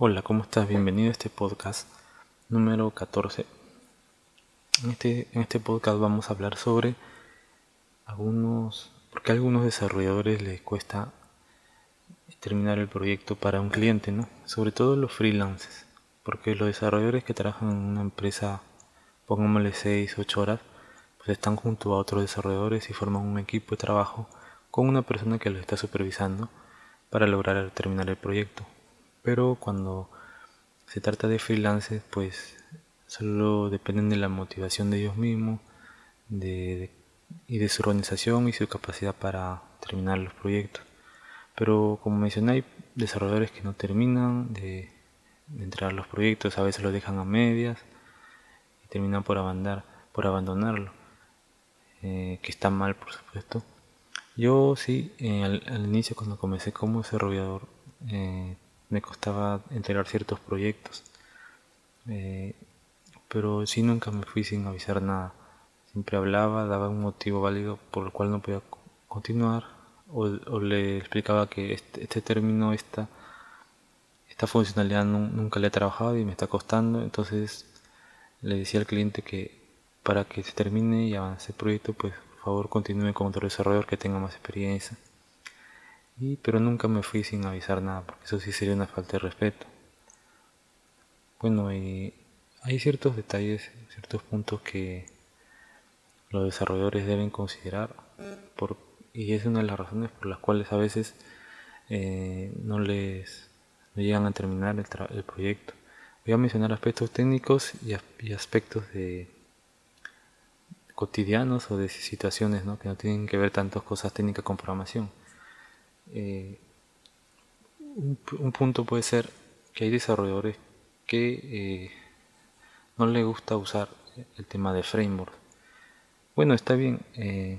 Hola, ¿cómo estás? Bienvenido a este podcast número 14. En este, en este podcast vamos a hablar sobre algunos, porque a algunos desarrolladores les cuesta terminar el proyecto para un cliente, ¿no? Sobre todo los freelancers, porque los desarrolladores que trabajan en una empresa, pongámosle 6, 8 horas, pues están junto a otros desarrolladores y forman un equipo de trabajo con una persona que los está supervisando para lograr terminar el proyecto pero cuando se trata de freelancers, pues solo dependen de la motivación de ellos mismos y de su organización y su capacidad para terminar los proyectos. Pero como mencioné, hay desarrolladores que no terminan de, entrar a los proyectos, a veces los dejan a medias y terminan por, abandonar, por abandonarlo, eh, que está mal por supuesto. Yo sí, eh, al, inicio cuando comencé como desarrollador, eh, me costaba entregar ciertos proyectos. Eh, pero sí nunca me fui sin avisar nada. Siempre hablaba, daba un motivo válido por el cual no podía continuar o, le explicaba que este, este, término, esta, esta funcionalidad nunca le he trabajado y me está costando. Entonces le decía al cliente que para que se termine y avance el proyecto, pues por favor continúe con otro desarrollador que tenga más experiencia pero nunca me fui sin avisar nada, porque eso sí sería una falta de respeto. Bueno, y hay ciertos detalles, ciertos puntos que los desarrolladores deben considerar, y es una de las razones por las cuales a veces eh, no les llegan a terminar el, proyecto. Voy a mencionar aspectos técnicos y, aspectos de cotidianos o de situaciones que no tienen que ver tantas cosas técnicas con programación. Eh, un, punto puede ser que hay desarrolladores que eh, no les gusta usar el tema de framework. Bueno, está bien. Eh,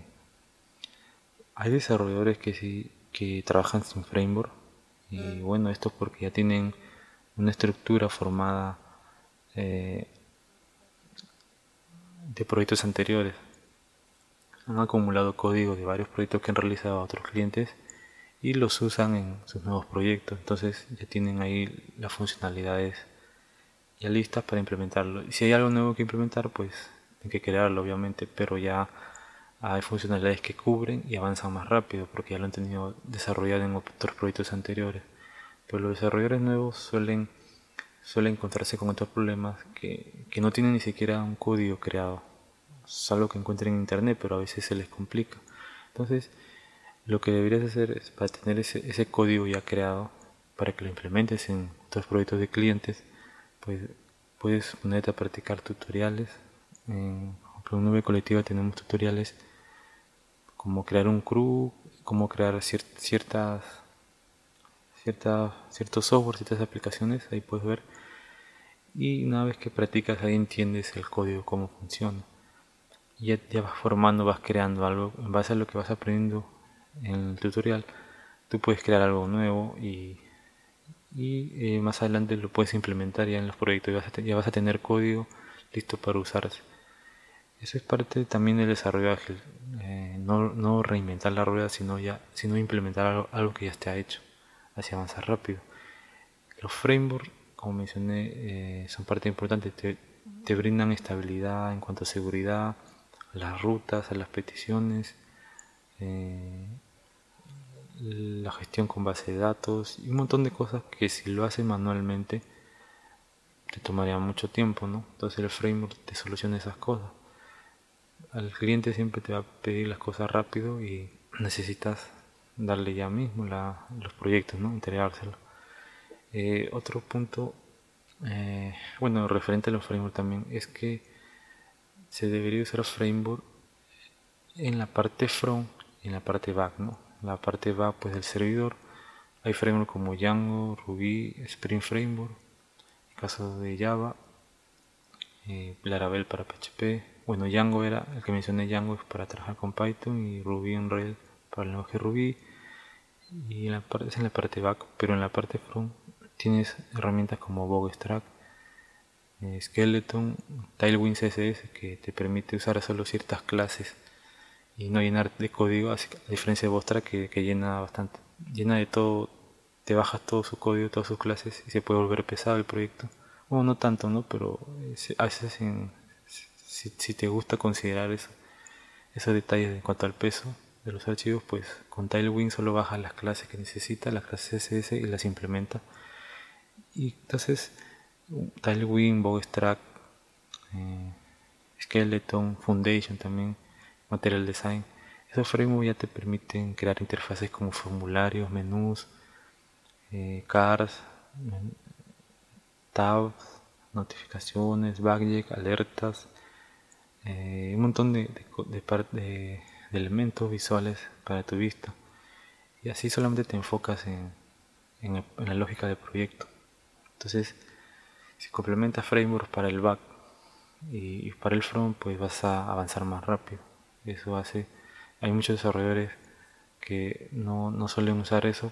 hay desarrolladores que sí que trabajan sin framework y bueno, esto es porque ya tienen una estructura formada de proyectos anteriores. Han acumulado código de varios proyectos que han realizado a otros clientes y los usan en sus nuevos proyectos. Entonces ya tienen ahí las funcionalidades ya listas para implementarlo. Y si hay algo nuevo que implementar, pues hay que crearlo obviamente, pero ya hay funcionalidades que cubren y avanzan más rápido porque ya lo han tenido desarrollado en otros proyectos anteriores. Pero los desarrolladores nuevos suelen, suelen encontrarse con otros problemas que, que no tienen ni siquiera un código creado. Es algo que encuentran en internet, pero a veces se les complica. Entonces, lo que deberías hacer es para tener ese, ese código ya creado, para que lo implementes en tus proyectos de clientes, pues puedes ponerte a practicar tutoriales. En, Nube Colectiva tenemos tutoriales como crear un crew, cómo crear ciertas, ciertas, ciertos software, ciertas aplicaciones, ahí puedes ver. Y una vez que practicas ahí entiendes el código, cómo funciona. Ya, ya vas formando, vas creando algo en base a lo que vas aprendiendo en el tutorial, tú puedes crear algo nuevo y, y eh, más adelante lo puedes implementar ya en los proyectos, ya vas a, ya vas a tener código listo para usarse. Eso es parte también del desarrollo ágil, eh, no, no, reinventar la rueda, sino, ya, sino implementar algo, que ya esté hecho, así avanzar rápido. Los frameworks, como mencioné, eh, son parte importante, te, te brindan estabilidad en cuanto a seguridad, a las rutas, a las peticiones, eh, la gestión con base de datos y un montón de cosas que si lo haces manualmente te tomaría mucho tiempo, ¿no? Entonces el framework te soluciona esas cosas. Al cliente siempre te va a pedir las cosas rápido y necesitas darle ya mismo los proyectos, ¿no? Entregárselo. Eh, otro punto, eh, bueno, referente a los frameworks también, es que se debería usar framework en la parte front en la parte back, ¿no? La parte back pues del servidor hay frameworks como Django, Ruby, Spring Framework, en caso de Java, eh, Laravel para PHP, bueno Django era, el que mencioné Django es para trabajar con Python y Ruby on Rails para el lenguaje Ruby y en la parte, es en la parte back, pero en la parte front tienes herramientas como Bootstrap, eh, Skeleton, Tailwind CSS que te permite usar solo ciertas clases y no llenar de código, a diferencia de Vostra que, llena bastante, llena de todo te bajas todo su código, todas sus clases y se puede volver pesado el proyecto. Bueno, no tanto, ¿no? Pero a veces si, te gusta considerar eso, esos detalles en cuanto al peso de los archivos, pues con Tailwind solo bajas las clases que necesita, las clases CSS y las implementa. Y entonces Tailwind, Bootstrap, eh, Skeleton, Foundation también, Material Design. Esos frameworks ya te permiten crear interfaces como formularios, menús, eh, cards, tabs, notificaciones, backjack, alertas, eh, un montón de, de, elementos visuales para tu vista. Y así solamente te enfocas en, en, la lógica del proyecto. Entonces, si complementas frameworks para el back y, para el front, pues vas a avanzar más rápido. Eso hace, hay muchos desarrolladores que no, no suelen usar eso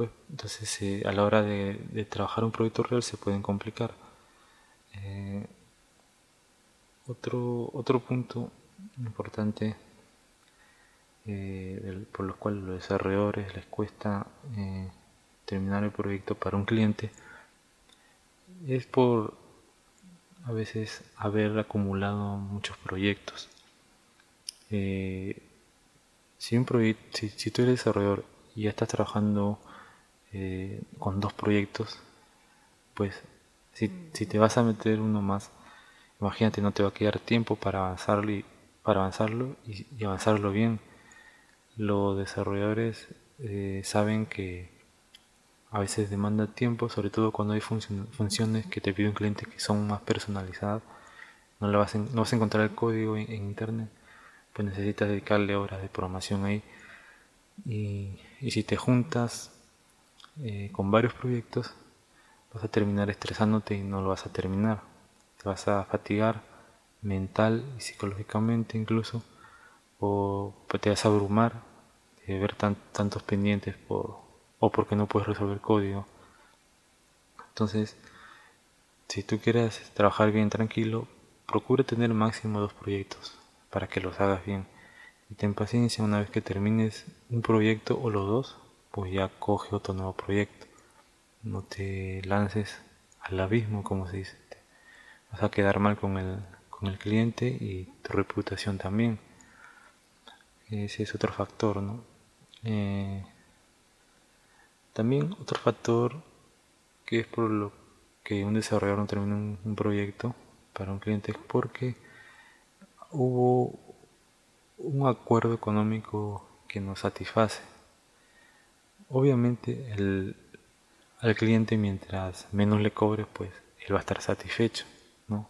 pues, entonces eh, a la hora de, trabajar un proyecto real se pueden complicar. Eh, otro, otro punto importante eh, por lo cual a los desarrolladores les cuesta terminar el proyecto para un cliente es por a veces haber acumulado muchos proyectos. Si, un proyecto, si, si tú eres desarrollador y ya estás trabajando eh, con dos proyectos, pues si, te vas a meter uno más, imagínate, no te va a quedar tiempo para avanzarlo y, para avanzarlo y, avanzarlo bien. Los desarrolladores eh, saben que a veces demanda tiempo, sobre todo cuando hay funciones que te pide un cliente que son más personalizadas. No, lo vas, a, no vas a encontrar el código en, internet, pues necesitas dedicarle horas de programación ahí. Y, si te juntas eh, con varios proyectos, vas a terminar estresándote y no lo vas a terminar. Te vas a fatigar mental y psicológicamente incluso, o te vas a abrumar de ver tantos pendientes por, o porque no puedes resolver código. Entonces, si tú quieres trabajar bien tranquilo, procura tener máximo dos proyectos para que los hagas bien. Y ten paciencia una vez que termines un proyecto o los dos, pues ya coge otro nuevo proyecto. No te lances al abismo, como se dice. Vas a quedar mal con el, con el cliente y tu reputación también. Ese es otro factor, ¿no? Eh, también otro factor que es por lo que un desarrollador no termina un, un proyecto para un cliente es porque hubo un acuerdo económico que nos satisface Obviamente el, al cliente mientras menos le cobre, pues él va a estar satisfecho, ¿no?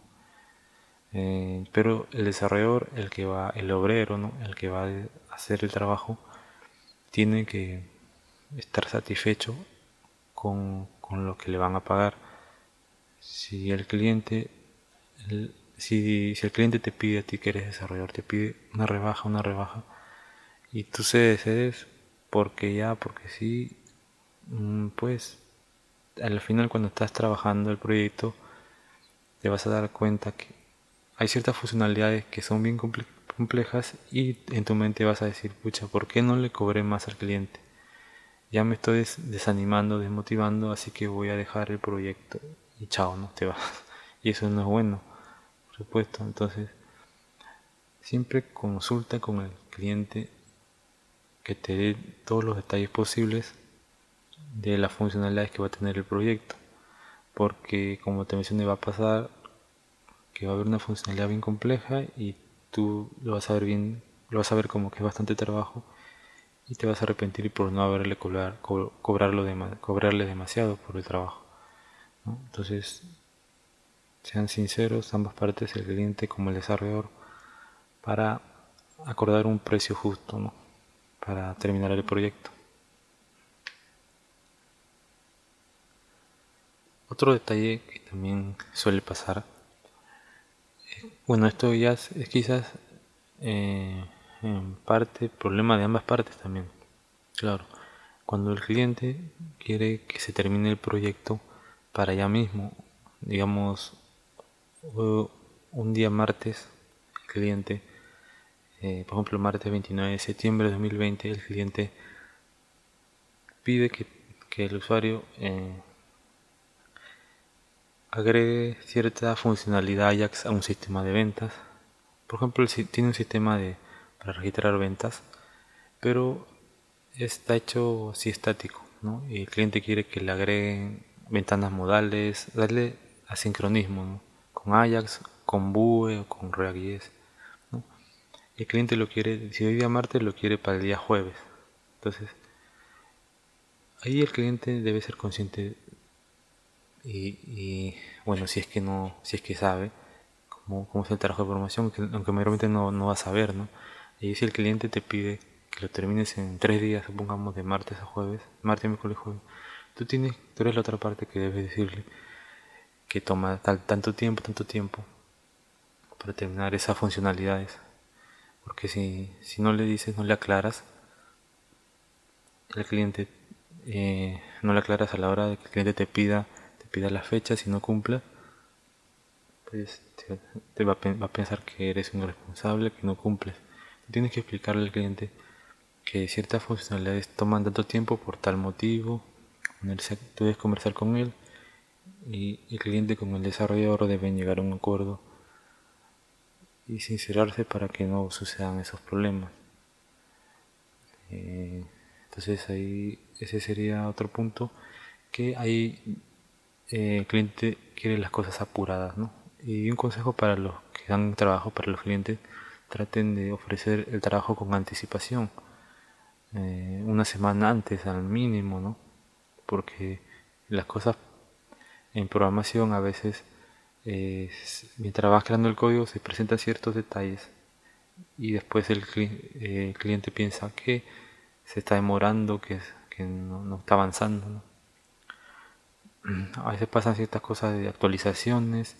Eh, pero el desarrollador, el que va, el obrero, ¿no? El que va a hacer el trabajo, tiene que estar satisfecho con, lo que le van a pagar. Si el cliente, si, el cliente te pide a ti que eres desarrollador, te pide una rebaja, una rebaja, y tú cedes, cedes, porque ya, porque sí, mm, pues al final cuando estás trabajando el proyecto te vas a dar cuenta que hay ciertas funcionalidades que son bien complejas y en tu mente vas a decir, pucha, ¿por qué no le cobré más al cliente? Ya me estoy desanimando, desmotivando, así que voy a dejar el proyecto y chao, no te vas. Y eso no es bueno, supuesto. Entonces, siempre consulta con el cliente que te dé todos los detalles posibles de las funcionalidades que va a tener el proyecto. Porque como te mencioné va a pasar que va a haber una funcionalidad bien compleja y tú lo vas a ver bien, lo vas a ver como que es bastante trabajo y te vas a arrepentir por no haberle cobrar, cobrarlo cobrarle demasiado por el trabajo. Entonces, sean sinceros ambas partes, el cliente como el desarrollador, para acordar un precio justo. ¿no? para terminar el proyecto. Otro detalle que también suele pasar, eh, bueno, esto ya es, quizás eh, en parte problema de ambas partes también. Claro, cuando el cliente quiere que se termine el proyecto para ya mismo, digamos, un día martes, el cliente eh, por ejemplo, martes 29 de septiembre de 2020, el cliente pide que que el usuario eh, agregue cierta funcionalidad Ajax a un sistema de ventas. Por ejemplo, tiene un sistema de, para registrar ventas, pero está hecho así estático, ¿no? Y el cliente quiere que le agreguen ventanas modales, darle asincronismo, con Ajax, con Vue o con React.js. El cliente lo quiere, si hoy día martes lo quiere para el día jueves. Entonces, ahí el cliente debe ser consciente y, bueno, si es que no, si es que sabe cómo, cómo es el trabajo de formación, aunque mayormente no, no va a saber, ¿no? Y si el cliente te pide que lo termines en tres días, supongamos de martes a jueves, martes, miércoles, jueves, tú tienes, tú eres la otra parte que debes decirle que toma tanto tiempo, tanto tiempo para terminar esas funcionalidades. Porque si, si no le dices, no le aclaras, el cliente eh, no le aclaras a la hora de que el cliente te pida, te pida la fecha, si no cumpla, pues te, va, a, pensar que eres un responsable, que no cumples. Tienes que explicarle al cliente que ciertas funcionalidades toman tanto tiempo por tal motivo, debes conversar con él y el cliente con el desarrollador deben llegar a un acuerdo y sincerarse para que no sucedan esos problemas. Eh, entonces ahí ese sería otro punto que ahí eh, el cliente quiere las cosas apuradas, ¿no? Y un consejo para los que dan trabajo para los clientes, traten de ofrecer el trabajo con anticipación, eh, una semana antes al mínimo, ¿no? Porque las cosas en programación a veces mientras vas creando el código se presentan ciertos detalles y después el, eh, cliente piensa que se está demorando, que, no, está avanzando. A veces pasan ciertas cosas de actualizaciones.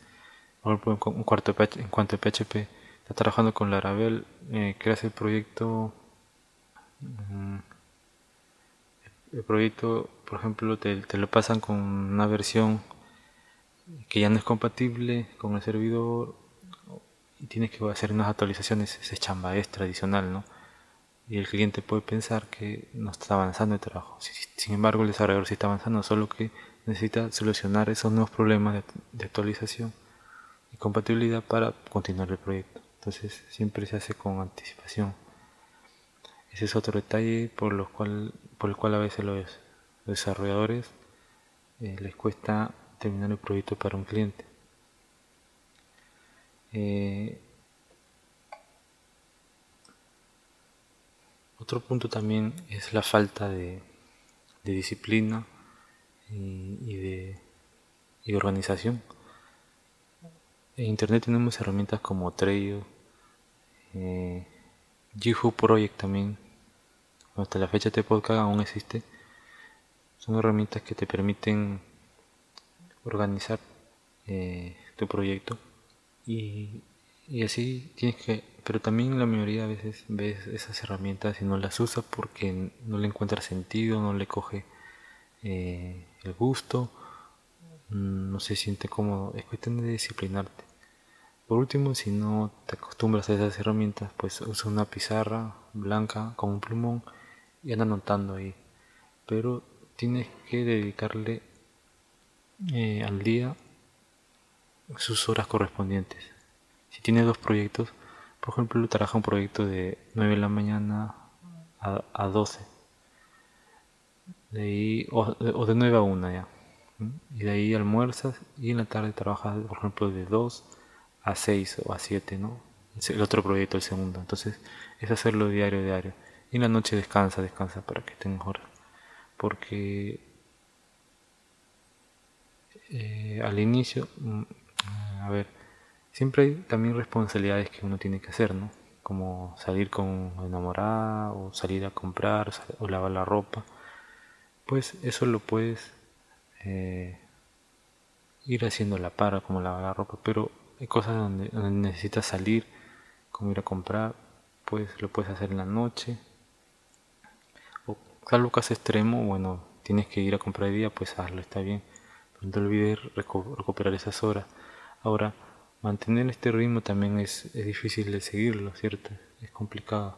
Por ejemplo, en, cuarto en cuanto a PHP, está trabajando con Laravel, eh, creas el proyecto. Mm, el proyecto, por ejemplo, te, te lo pasan con una versión que ya no es compatible con el servidor y tienes que hacer unas actualizaciones, ese chamba es tradicional, ¿no? Y el cliente puede pensar que no está avanzando el trabajo. Sin embargo, el desarrollador sí está avanzando, solo que necesita solucionar esos nuevos problemas de, actualización y compatibilidad para continuar el proyecto. Entonces, siempre se hace con anticipación. Ese es otro detalle por, los cual, por el cual a veces los desarrolladores eh, les cuesta terminar el proyecto para un cliente. Eh, otro punto también es la falta de, disciplina y, de, organización. En Internet tenemos herramientas como Trello, eh, Project también, hasta la fecha de podcast aún existe. Son herramientas que te permiten organizar eh, tu proyecto. Y, así tienes que pero también la mayoría de veces ves esas herramientas y no las usas porque no le encuentras sentido no le coge eh, el gusto. No se siente cómodo. Es cuestión de disciplinarte. Por último si no te acostumbras a esas herramientas pues usa una pizarra blanca con un plumón y anda anotando ahí. Pero tienes que dedicarle eh, al día sus horas correspondientes. Si tiene dos proyectos, por ejemplo, trabaja un proyecto de 9 de la mañana a, 12. De ahí, o, de 9 a 1 ya. Y de ahí almuerzas y en la tarde trabajas, por ejemplo, de 2 a 6 o a 7, ¿no? El otro proyecto, el segundo. Entonces, es hacerlo diario, diario. Y en la noche descansa, descansa para que esté mejor. Porque eh, al inicio, mm, a ver, siempre hay también responsabilidades que uno tiene que hacer, ¿no? Como salir con enamorada o salir a comprar o lavar la ropa. Pues eso lo puedes eh, ir haciendo la para, como lavar la ropa, pero hay cosas donde, necesitas salir, como ir a comprar, pues lo puedes hacer en la noche. O salvo caso extremo, bueno, tienes que ir a comprar de día, pues hazlo, está bien no te olvides recuperar esas horas. Ahora, mantener este ritmo también es, difícil de seguirlo, ¿cierto? Es complicado.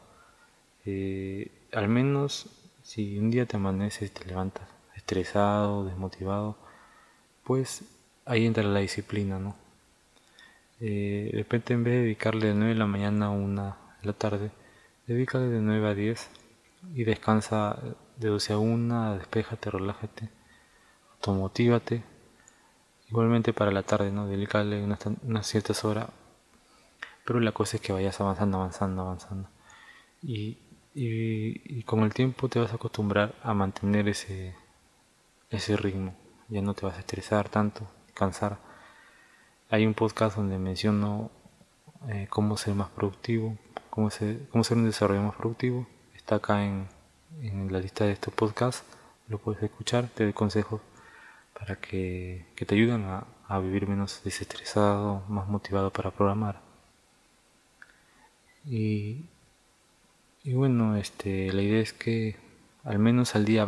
Eh, al menos si un día te amaneces, te levantas, estresado, desmotivado, pues ahí entra la disciplina, ¿no? Eh, de repente en vez de dedicarle de 9 de la mañana a 1 de la tarde, dedícale de 9 a 10 y descansa de 12 a 1, despéjate, relájate, automotívate. Igualmente para la tarde, ¿no? Dedícale unas, unas ciertas horas, pero la cosa es que vayas avanzando, avanzando, avanzando. Y, con el tiempo te vas a acostumbrar a mantener ese, ese ritmo. Ya no te vas a estresar tanto, cansar. Hay un podcast donde menciono eh, cómo ser más productivo, cómo ser, cómo ser un desarrollo más productivo. Está acá en, en la lista de estos podcasts. Lo puedes escuchar, te doy consejos para que, te ayuden a, vivir menos desestresado, más motivado para programar. Y, bueno, este, la idea es que al menos al día,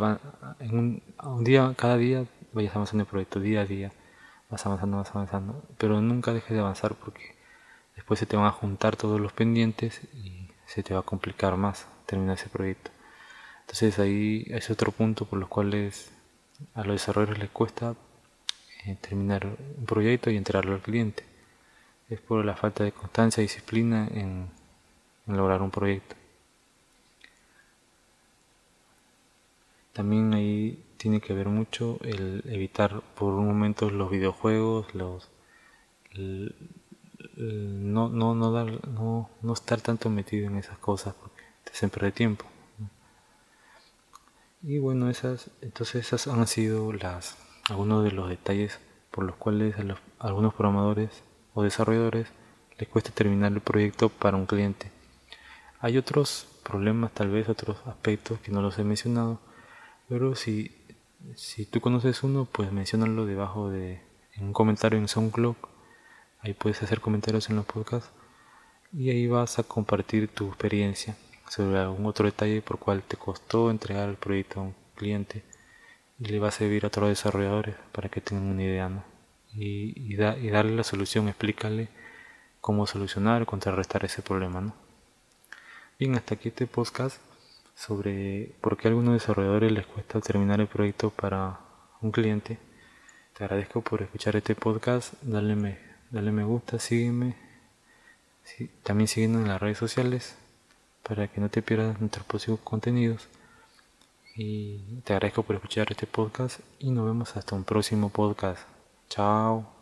un día, cada día vayas avanzando el proyecto, día a día, vas avanzando, vas avanzando, pero nunca dejes de avanzar porque después se te van a juntar todos los pendientes y se te va a complicar más terminar ese proyecto. Entonces ahí es otro punto por los cuales a los desarrolladores les cuesta eh, terminar un proyecto y entregarlo al cliente. Es por la falta de constancia y disciplina en lograr un proyecto. También ahí tiene que ver mucho el evitar por un momento los videojuegos, los no, no, no, dar, no, no estar tanto metido en esas cosas porque te hacen perder tiempo. Y bueno, esas, entonces esas han sido las, algunos de los detalles por los cuales a, los, algunos programadores o desarrolladores les cuesta terminar el proyecto para un cliente. Hay otros problemas, tal vez otros aspectos que no los he mencionado, pero si, si tú conoces uno, pues mencionalo debajo de en un comentario en SoundCloud. Ahí puedes hacer comentarios en los podcasts y ahí vas a compartir tu experiencia sobre algún otro detalle por cual te costó entregar el proyecto a un cliente y le va a servir a otros desarrolladores para que tengan una idea ¿no? y, y, y darle la solución, explícale cómo solucionar o contrarrestar ese problema. ¿no? Bien, hasta aquí este podcast sobre por qué a algunos desarrolladores les cuesta terminar el proyecto para un cliente. Te agradezco por escuchar este podcast, dale me, dale me gusta, sígueme, también síguenos en las redes sociales para que no te pierdas nuestros próximos contenidos. Y te agradezco por escuchar este podcast y nos vemos hasta un próximo podcast. Chao.